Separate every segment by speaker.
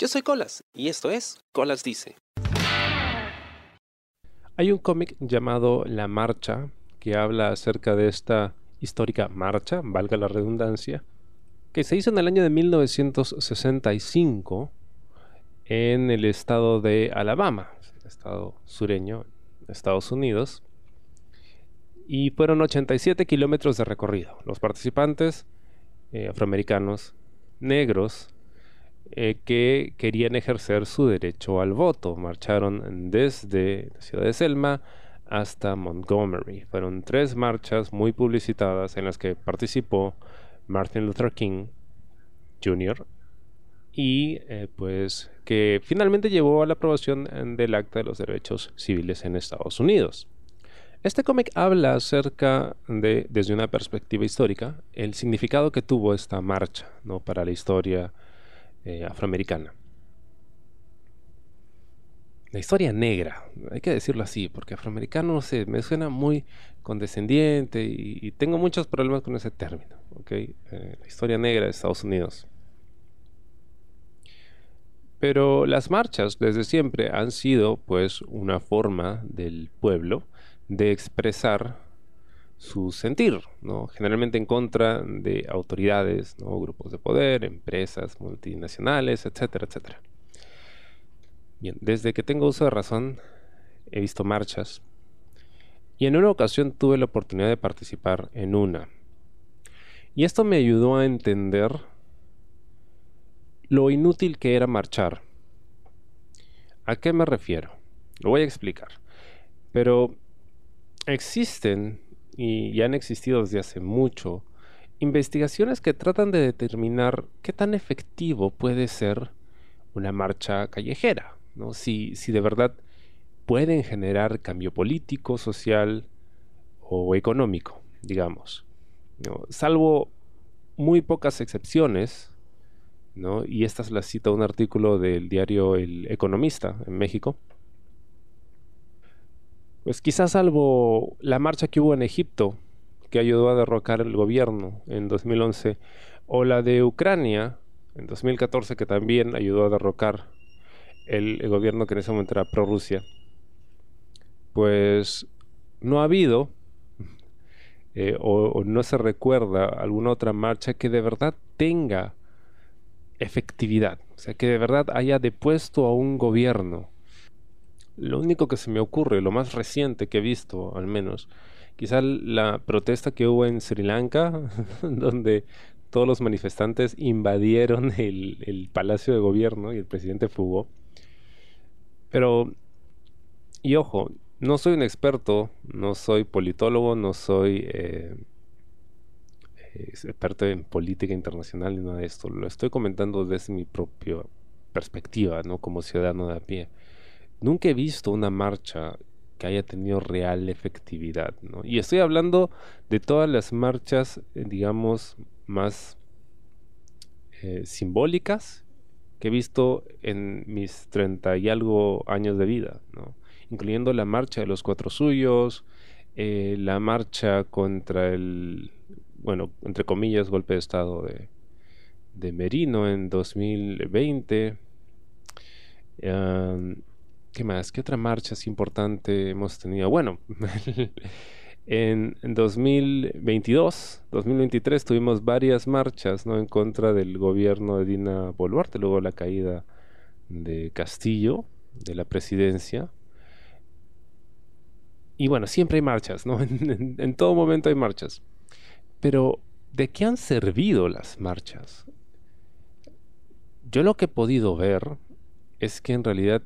Speaker 1: Yo soy Colas y esto es Colas Dice.
Speaker 2: Hay un cómic llamado La Marcha que habla acerca de esta histórica marcha, valga la redundancia, que se hizo en el año de 1965 en el estado de Alabama, estado sureño, Estados Unidos, y fueron 87 kilómetros de recorrido. Los participantes eh, afroamericanos negros eh, que querían ejercer su derecho al voto. Marcharon desde la ciudad de Selma hasta Montgomery. Fueron tres marchas muy publicitadas en las que participó Martin Luther King Jr. y eh, pues que finalmente llevó a la aprobación del Acta de los Derechos Civiles en Estados Unidos. Este cómic habla acerca de, desde una perspectiva histórica, el significado que tuvo esta marcha ¿no? para la historia eh, afroamericana. La historia negra, hay que decirlo así, porque afroamericano, no sé, me suena muy condescendiente y, tengo muchos problemas con ese término. ¿okay? Eh, la historia negra de Estados Unidos. Pero las marchas desde siempre han sido pues una forma del pueblo de expresar su sentir, ¿no? generalmente en contra de autoridades, ¿no? grupos de poder, empresas multinacionales, etcétera, etcétera. Bien, desde que tengo uso de razón he visto marchas y en una ocasión tuve la oportunidad de participar en una. Y esto me ayudó a entender lo inútil que era marchar. ¿A qué me refiero? Lo voy a explicar. Pero Existen, y han existido desde hace mucho, investigaciones que tratan de determinar qué tan efectivo puede ser una marcha callejera, ¿no? si, si de verdad pueden generar cambio político, social o económico, digamos. Salvo muy pocas excepciones, ¿no? y esta es la cita de un artículo del diario El Economista en México, pues quizás salvo la marcha que hubo en Egipto, que ayudó a derrocar el gobierno en 2011, o la de Ucrania en 2014, que también ayudó a derrocar el, gobierno que en ese momento era pro-Rusia, pues no ha habido eh, o, no se recuerda alguna otra marcha que de verdad tenga efectividad, o sea, que de verdad haya depuesto a un gobierno lo único que se me ocurre, lo más reciente que he visto, al menos, quizá la protesta que hubo en Sri Lanka, donde todos los manifestantes invadieron el, palacio de gobierno y el presidente fugó. Pero, y ojo, no soy un experto, no soy politólogo, no soy eh, experto en política internacional ni nada de esto. Lo estoy comentando desde mi propia perspectiva, ¿no? Como ciudadano de a pie nunca he visto una marcha que haya tenido real efectividad, ¿no? Y estoy hablando de todas las marchas, eh, digamos, más eh, simbólicas que he visto en mis treinta y algo años de vida, ¿no? Incluyendo la marcha de los cuatro suyos, eh, la marcha contra el, bueno, entre comillas, golpe de Estado de, de Merino en 2020. ¿Qué más? ¿Qué otra marcha es importante hemos tenido? Bueno, en, 2022, 2023 tuvimos varias marchas ¿no? en contra del gobierno de Dina Boluarte, luego la caída de Castillo, de la presidencia. Y bueno, siempre hay marchas, ¿no? en todo momento hay marchas. Pero, ¿de qué han servido las marchas? Yo lo que he podido ver es que en realidad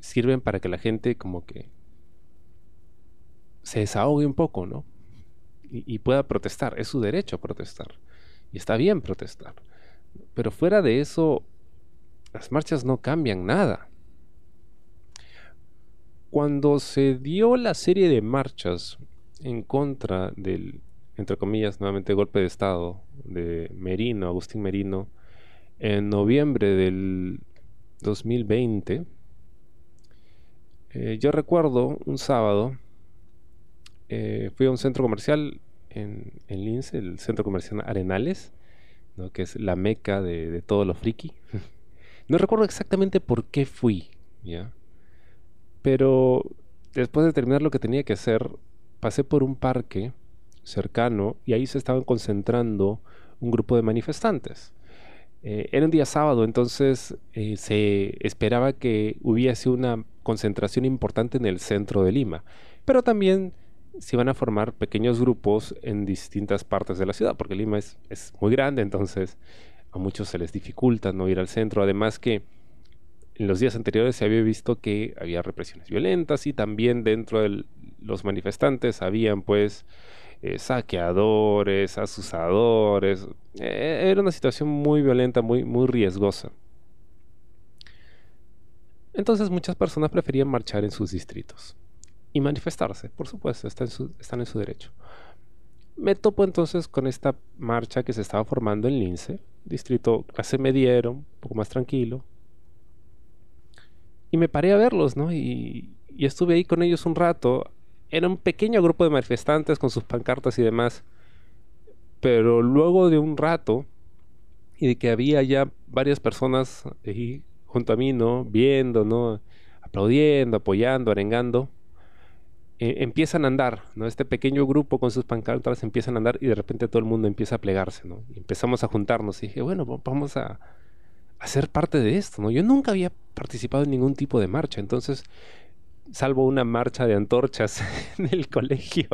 Speaker 2: sirven para que la gente como que se desahogue un poco, ¿no? Y, pueda protestar. Es su derecho a protestar. Y está bien protestar. Pero fuera de eso, las marchas no cambian nada. Cuando se dio la serie de marchas en contra del, entre comillas, nuevamente golpe de Estado de Merino, Agustín Merino, en noviembre del 2020, eh, yo recuerdo un sábado, eh, fui a un centro comercial en, en, Lince, el centro comercial Arenales, que es la meca de, todo lo friki. No recuerdo exactamente por qué fui, ¿ya? Pero después de terminar lo que tenía que hacer, pasé por un parque cercano y ahí se estaban concentrando un grupo de manifestantes. Eh, era un día sábado, entonces se esperaba que hubiese una concentración importante en el centro de Lima, pero también se iban a formar pequeños grupos en distintas partes de la ciudad, porque Lima es, es muy grande, entonces a muchos se les dificulta no ir al centro, además que en los días anteriores se había visto que había represiones violentas y también dentro de los manifestantes habían pues eh, saqueadores, asusadores. Eh, era una situación muy violenta, muy, muy riesgosa. Entonces muchas personas preferían marchar en sus distritos y manifestarse, por supuesto, están en su, derecho. Me topo entonces con esta marcha que se estaba formando en Lince, distrito clase mediero, un poco más tranquilo. Y me paré a verlos, ¿no? Y, y estuve ahí con ellos un rato era un pequeño grupo de manifestantes con sus pancartas y demás. Pero luego de un rato y de que había ya varias personas ahí junto a mí, ¿no? Viendo, ¿no? Aplaudiendo, apoyando, arengando. Eh, empiezan a andar, ¿no? Este pequeño grupo con sus pancartas empiezan a andar y de repente todo el mundo empieza a plegarse, ¿no? Empezamos a juntarnos y dije, bueno, vamos a, a ser parte de esto, ¿no? Yo nunca había participado en ningún tipo de marcha, entonces salvo una marcha de antorchas en el colegio.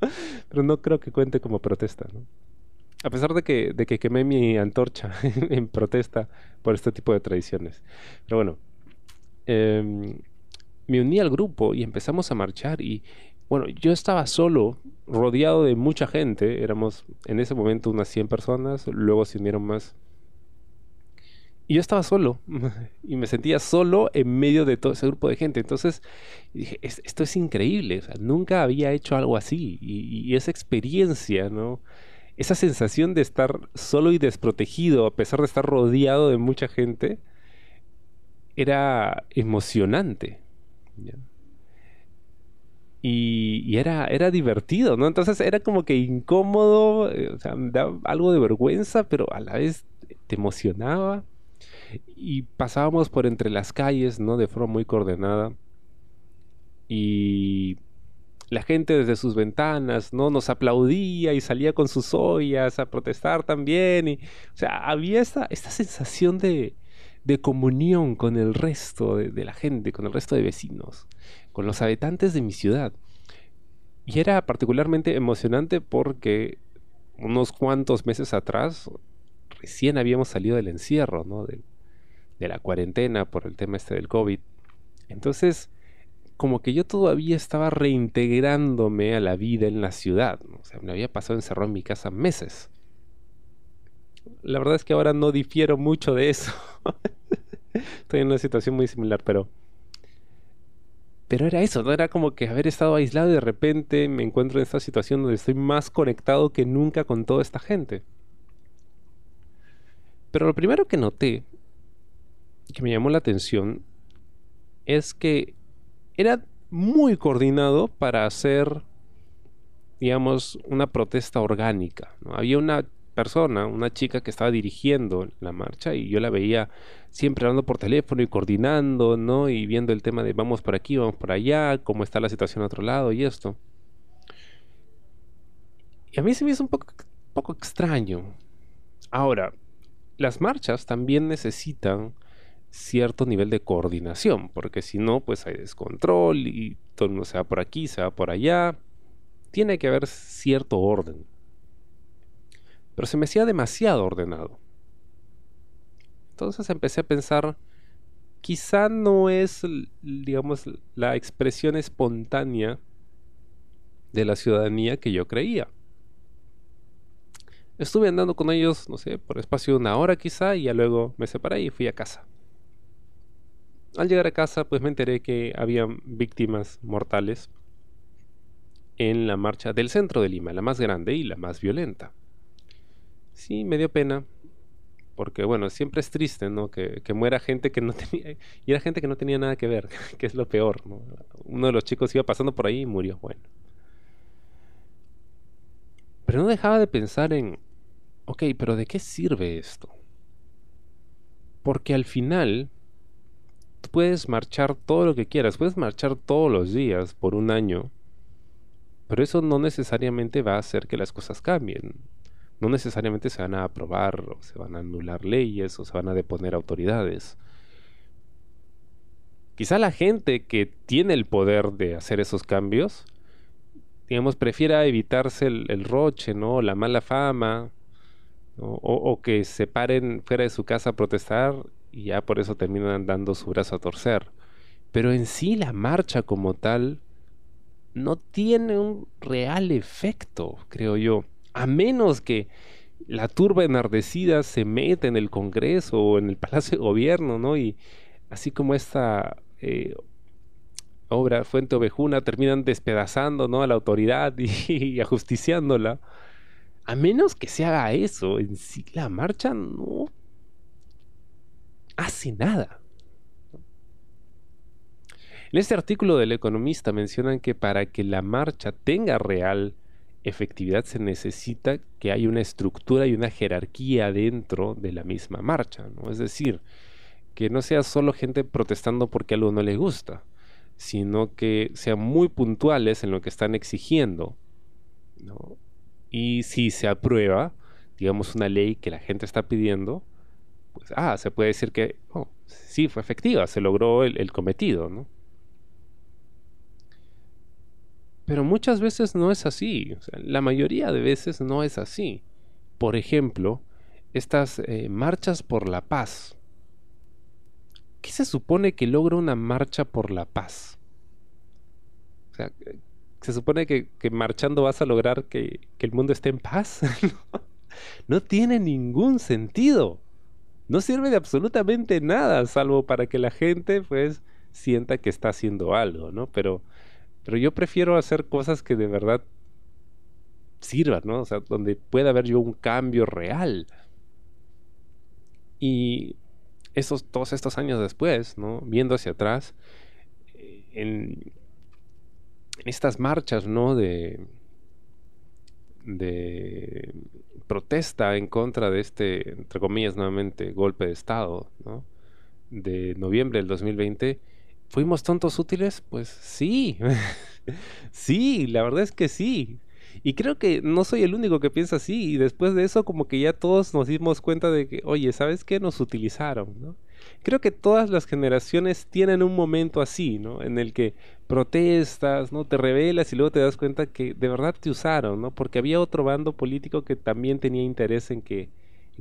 Speaker 2: Pero no creo que cuente como protesta, ¿no? A pesar de que, de que quemé mi antorcha en protesta por este tipo de tradiciones. Pero bueno, em, me uní al grupo y empezamos a marchar y, bueno, yo estaba solo, rodeado de mucha gente, éramos en ese momento unas 100 personas, luego se unieron más y yo estaba solo y me sentía solo en medio de todo ese grupo de gente. Entonces dije, esto es increíble, nunca había hecho algo así. Y, esa experiencia, ¿no? Esa sensación de estar solo y desprotegido a pesar de estar rodeado de mucha gente, era emocionante. Y, era, era divertido, ¿no? Entonces era como que incómodo, eh, o sea, daba algo de vergüenza, pero a la vez te emocionaba y pasábamos por entre las calles, ¿no? De forma muy coordenada. Y la gente desde sus ventanas, ¿no? Nos aplaudía y salía con sus ollas a protestar también. Y, o sea, había esta, esta sensación de, de comunión con el resto de, de, la gente, con el resto de vecinos, con los habitantes de mi ciudad. Y era particularmente emocionante porque unos cuantos meses atrás recién habíamos salido del encierro, ¿no? de la cuarentena por el tema este del COVID. Entonces, como que yo todavía estaba reintegrándome a la vida en la ciudad. O sea, me había pasado encerrado en mi casa meses. La verdad es que ahora no difiero mucho de eso. Estoy en una situación muy similar, pero... Pero era eso, ¿no? Era como que haber estado aislado y de repente me encuentro en esta situación donde estoy más conectado que nunca con toda esta gente. Pero lo primero que noté que me llamó la atención es que era muy coordinado para hacer, digamos, una protesta orgánica. Había una persona, una chica que estaba dirigiendo la marcha y yo la veía siempre hablando por teléfono y coordinando, ¿no? Y viendo el tema de vamos por aquí, vamos por allá, cómo está la situación a otro lado y esto. Y a mí se me hizo un poco, poco extraño. Ahora, las marchas también necesitan cierto nivel de coordinación, porque si no, pues hay descontrol y todo el mundo se va por aquí, se va por allá. Tiene que haber cierto orden. Pero se me hacía demasiado ordenado. Entonces empecé a pensar, quizá no es, digamos, la expresión espontánea de la ciudadanía que yo creía. Estuve andando con ellos, no sé, por espacio de una hora quizá, y ya luego me separé y fui a casa. Al llegar a casa, pues me enteré que había víctimas mortales en la marcha del centro de Lima, la más grande y la más violenta. Sí, me dio pena, porque bueno, siempre es triste, ¿no? Que, muera gente que no tenía, y era gente que no tenía nada que ver, que es lo peor, ¿no? Uno de los chicos iba pasando por ahí y murió, bueno. Pero no dejaba de pensar en, ok, pero ¿de qué sirve esto? Porque al final puedes marchar todo lo que quieras, puedes marchar todos los días por un año, pero eso no necesariamente va a hacer que las cosas cambien. No necesariamente se van a aprobar o se van a anular leyes o se van a deponer autoridades. Quizá la gente que tiene el poder de hacer esos cambios, digamos, prefiera evitarse el, roche, ¿no? La mala fama, o, o, que se paren fuera de su casa a protestar y ya por eso terminan dando su brazo a torcer. Pero en sí la marcha como tal no tiene un real efecto, creo yo. A menos que la turba enardecida se meta en el Congreso o en el Palacio de Gobierno, ¿no? Y así como esta eh, obra Fuente Ovejuna terminan despedazando, ¿no? A la autoridad y, y ajusticiándola. A menos que se haga eso, en sí la marcha no hace nada. En este artículo del economista mencionan que para que la marcha tenga real efectividad se necesita que haya una estructura y una jerarquía dentro de la misma marcha, ¿no? Es decir, que no sea solo gente protestando porque algo no le gusta, sino que sean muy puntuales en lo que están exigiendo, Y si se aprueba, digamos, una ley que la gente está pidiendo, pues, ah, se puede decir que, oh, sí, fue efectiva, se logró el, cometido, ¿no? Pero muchas veces no es así. la mayoría de veces no es así. Por ejemplo, estas eh, marchas por la paz. ¿Qué se supone que logra una marcha por la paz? O sea, ¿se supone que, marchando vas a lograr que, el mundo esté en paz? no tiene ningún sentido. No sirve de absolutamente nada, salvo para que la gente, pues, sienta que está haciendo algo, ¿no? Pero pero yo prefiero hacer cosas que de verdad sirvan, ¿no? O sea, donde pueda haber yo un cambio real. Y esos, todos estos años después, ¿no? Viendo hacia atrás, eh, en, estas marchas, ¿no? De, de protesta en contra de este, entre comillas, nuevamente, golpe de Estado, ¿no? De noviembre del 2020 ¿Fuimos tontos útiles? Pues sí, sí, la verdad es que sí. Y creo que no soy el único que piensa así. Y después de eso, como que ya todos nos dimos cuenta de que, oye, ¿sabes qué? Nos utilizaron, ¿no? Creo que todas las generaciones tienen un momento así, ¿no? En el que protestas, ¿no? Te revelas y luego te das cuenta que de verdad te usaron, ¿no? Porque había otro bando político que también tenía interés en que,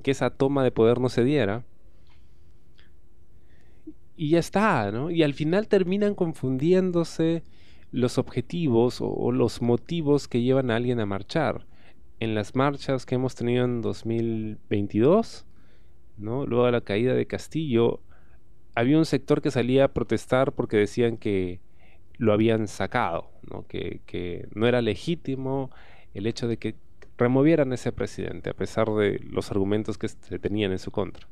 Speaker 2: esa toma de poder no se diera y ya está, ¿no? Y al final terminan confundiéndose los objetivos o, los motivos que llevan a alguien a marchar. En las marchas que hemos tenido en 2022, ¿no? Luego de la caída de Castillo, había un sector que salía a protestar porque decían que lo habían sacado. Que, que no era legítimo el hecho de que removieran a ese presidente, a pesar de los argumentos que tenían en su contra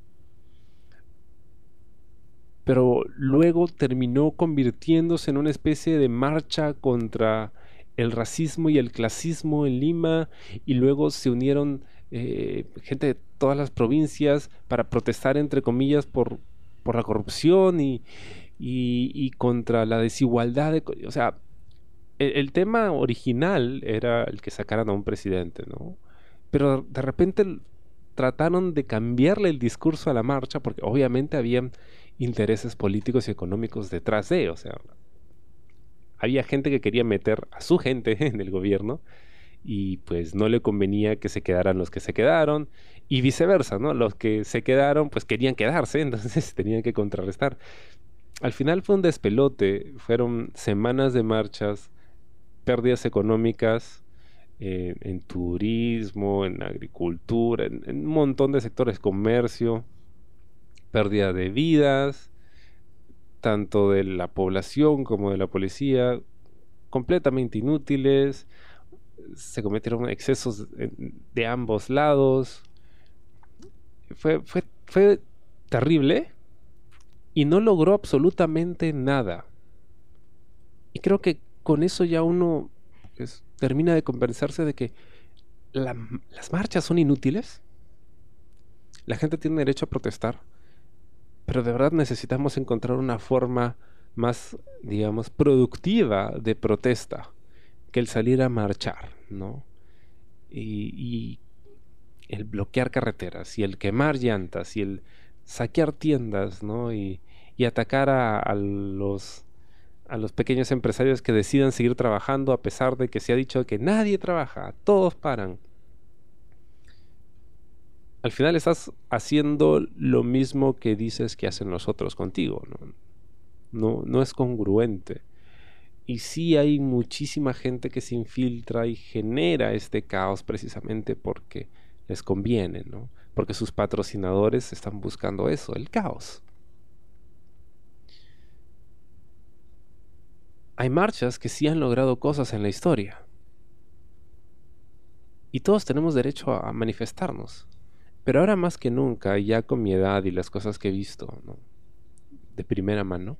Speaker 2: pero luego terminó convirtiéndose en una especie de marcha contra el racismo y el clasismo en Lima y luego se unieron eh, gente de todas las provincias para protestar entre comillas por, por la corrupción y, y, contra la desigualdad. o sea, el, el, tema original era el que sacaran a un presidente, ¿no? Pero de repente trataron de cambiarle el discurso a la marcha porque obviamente habían intereses políticos y económicos detrás de, o sea, había gente que quería meter a su gente en el gobierno y pues no le convenía que se quedaran los que se quedaron y viceversa, ¿no? Los que se quedaron pues querían quedarse, entonces tenían que contrarrestar. Al final fue un despelote, fueron semanas de marchas, pérdidas económicas eh, en turismo, en agricultura, en un montón de sectores, comercio, pérdida de vidas, tanto de la población como de la policía, completamente inútiles, se cometieron excesos de ambos lados, fue, fue, fue terrible y no logró absolutamente nada. Y creo que con eso ya uno pues, termina de convencerse de que las marchas son inútiles. La gente tiene derecho a protestar pero de verdad necesitamos encontrar una forma más, digamos, productiva de protesta que el salir a marchar, ¿no? Y, el bloquear carreteras y el quemar llantas y el saquear tiendas, ¿no? Y, atacar a, los a los pequeños empresarios que decidan seguir trabajando a pesar de que se ha dicho que nadie trabaja, todos paran. Al final estás haciendo lo mismo que dices que hacen los otros contigo. ¿no? no, no es congruente. Y sí hay muchísima gente que se infiltra y genera este caos precisamente porque les conviene, ¿no? Porque sus patrocinadores están buscando eso, el caos. Hay marchas que sí han logrado cosas en la historia. Y todos tenemos derecho a manifestarnos. Pero ahora más que nunca, ya con mi edad y las cosas que he visto, de primera mano,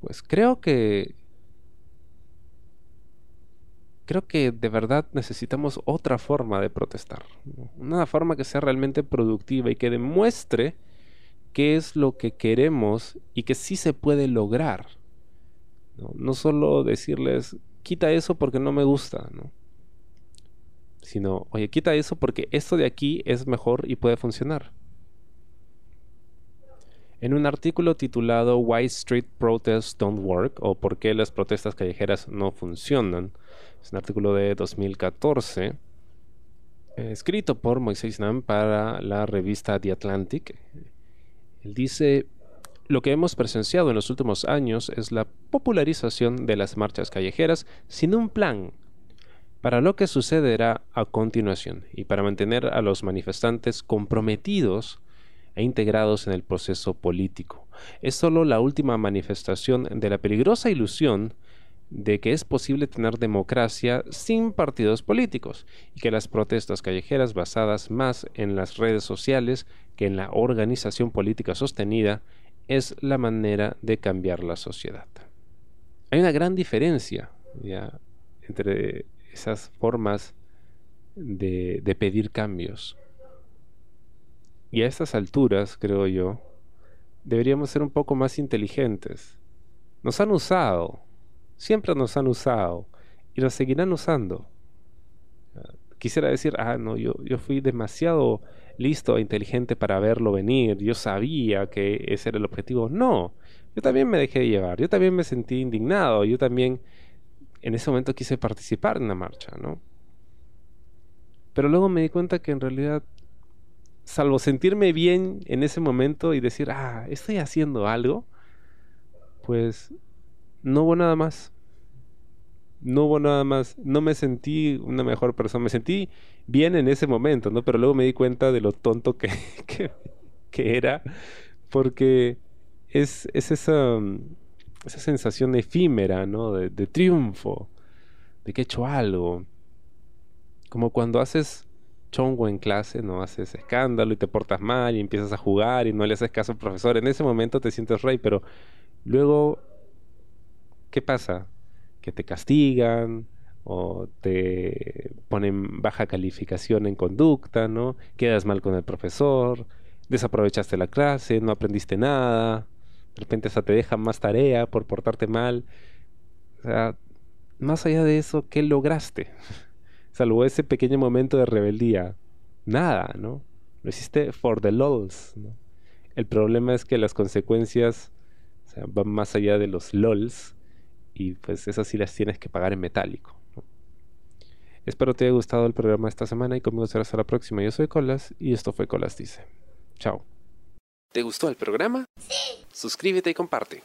Speaker 2: pues creo que creo que de verdad necesitamos otra forma de protestar, una forma que sea realmente productiva y que demuestre qué es lo que queremos y que sí se puede lograr. No, solo decirles, quita eso porque no me gusta, ¿no? sino, oye, quita eso porque esto de aquí es mejor y puede funcionar. En un artículo titulado Why Street Protests Don't Work o por qué las protestas callejeras no funcionan, es un artículo de 2014 eh, escrito por Moisés Nam para la revista The Atlantic. Él dice, lo que hemos presenciado en los últimos años es la popularización de las marchas callejeras sin un plan para lo que sucederá a continuación y para mantener a los manifestantes comprometidos e integrados en el proceso político. Es solo la última manifestación de la peligrosa ilusión de que es posible tener democracia sin partidos políticos y que las protestas callejeras basadas más en las redes sociales que en la organización política sostenida es la manera de cambiar la sociedad. Hay una gran diferencia entre esas formas de pedir cambios. Y a estas alturas, creo yo, deberíamos ser un poco más inteligentes. Nos han usado, siempre nos han usado y nos seguirán usando. Quisiera decir, ah, no, yo, yo fui demasiado listo e inteligente para verlo venir, yo sabía que ese era el objetivo. No, yo también me dejé llevar, yo también me sentí indignado, yo también en ese momento quise participar en la marcha, ¿no? Pero luego me di cuenta que en realidad salvo sentirme bien en ese momento y decir, ah, estoy haciendo algo, pues no hubo nada más. No hubo nada más. No me sentí una mejor persona. Me sentí bien en ese momento, ¿no? Pero luego me di cuenta de lo tonto que, que, era. Porque es, es esa, esa sensación efímera, ¿no? De, de triunfo. De que he hecho algo. Como cuando haces chongo en clase, no haces escándalo y te portas mal y empiezas a jugar y no le haces caso al profesor. En ese momento te sientes rey, pero luego, ¿qué pasa? Que te castigan o te ponen baja calificación en conducta, ¿no? Quedas mal con el profesor, desaprovechaste la clase, no aprendiste nada, de repente te dejan más tarea por portarte mal. O sea, más allá de eso, ¿qué lograste? salvo ese pequeño momento de rebeldía, nada, ¿no? Lo hiciste for the lols, ¿no? El problema es que las consecuencias van más allá de los lols y pues esas sí las tienes que pagar en metálico. Espero te haya gustado el programa esta semana y conmigo será hasta la próxima. Yo soy Colas y esto fue Colas Dice. Chao.
Speaker 1: ¿Te gustó el programa? Sí. Suscríbete y comparte.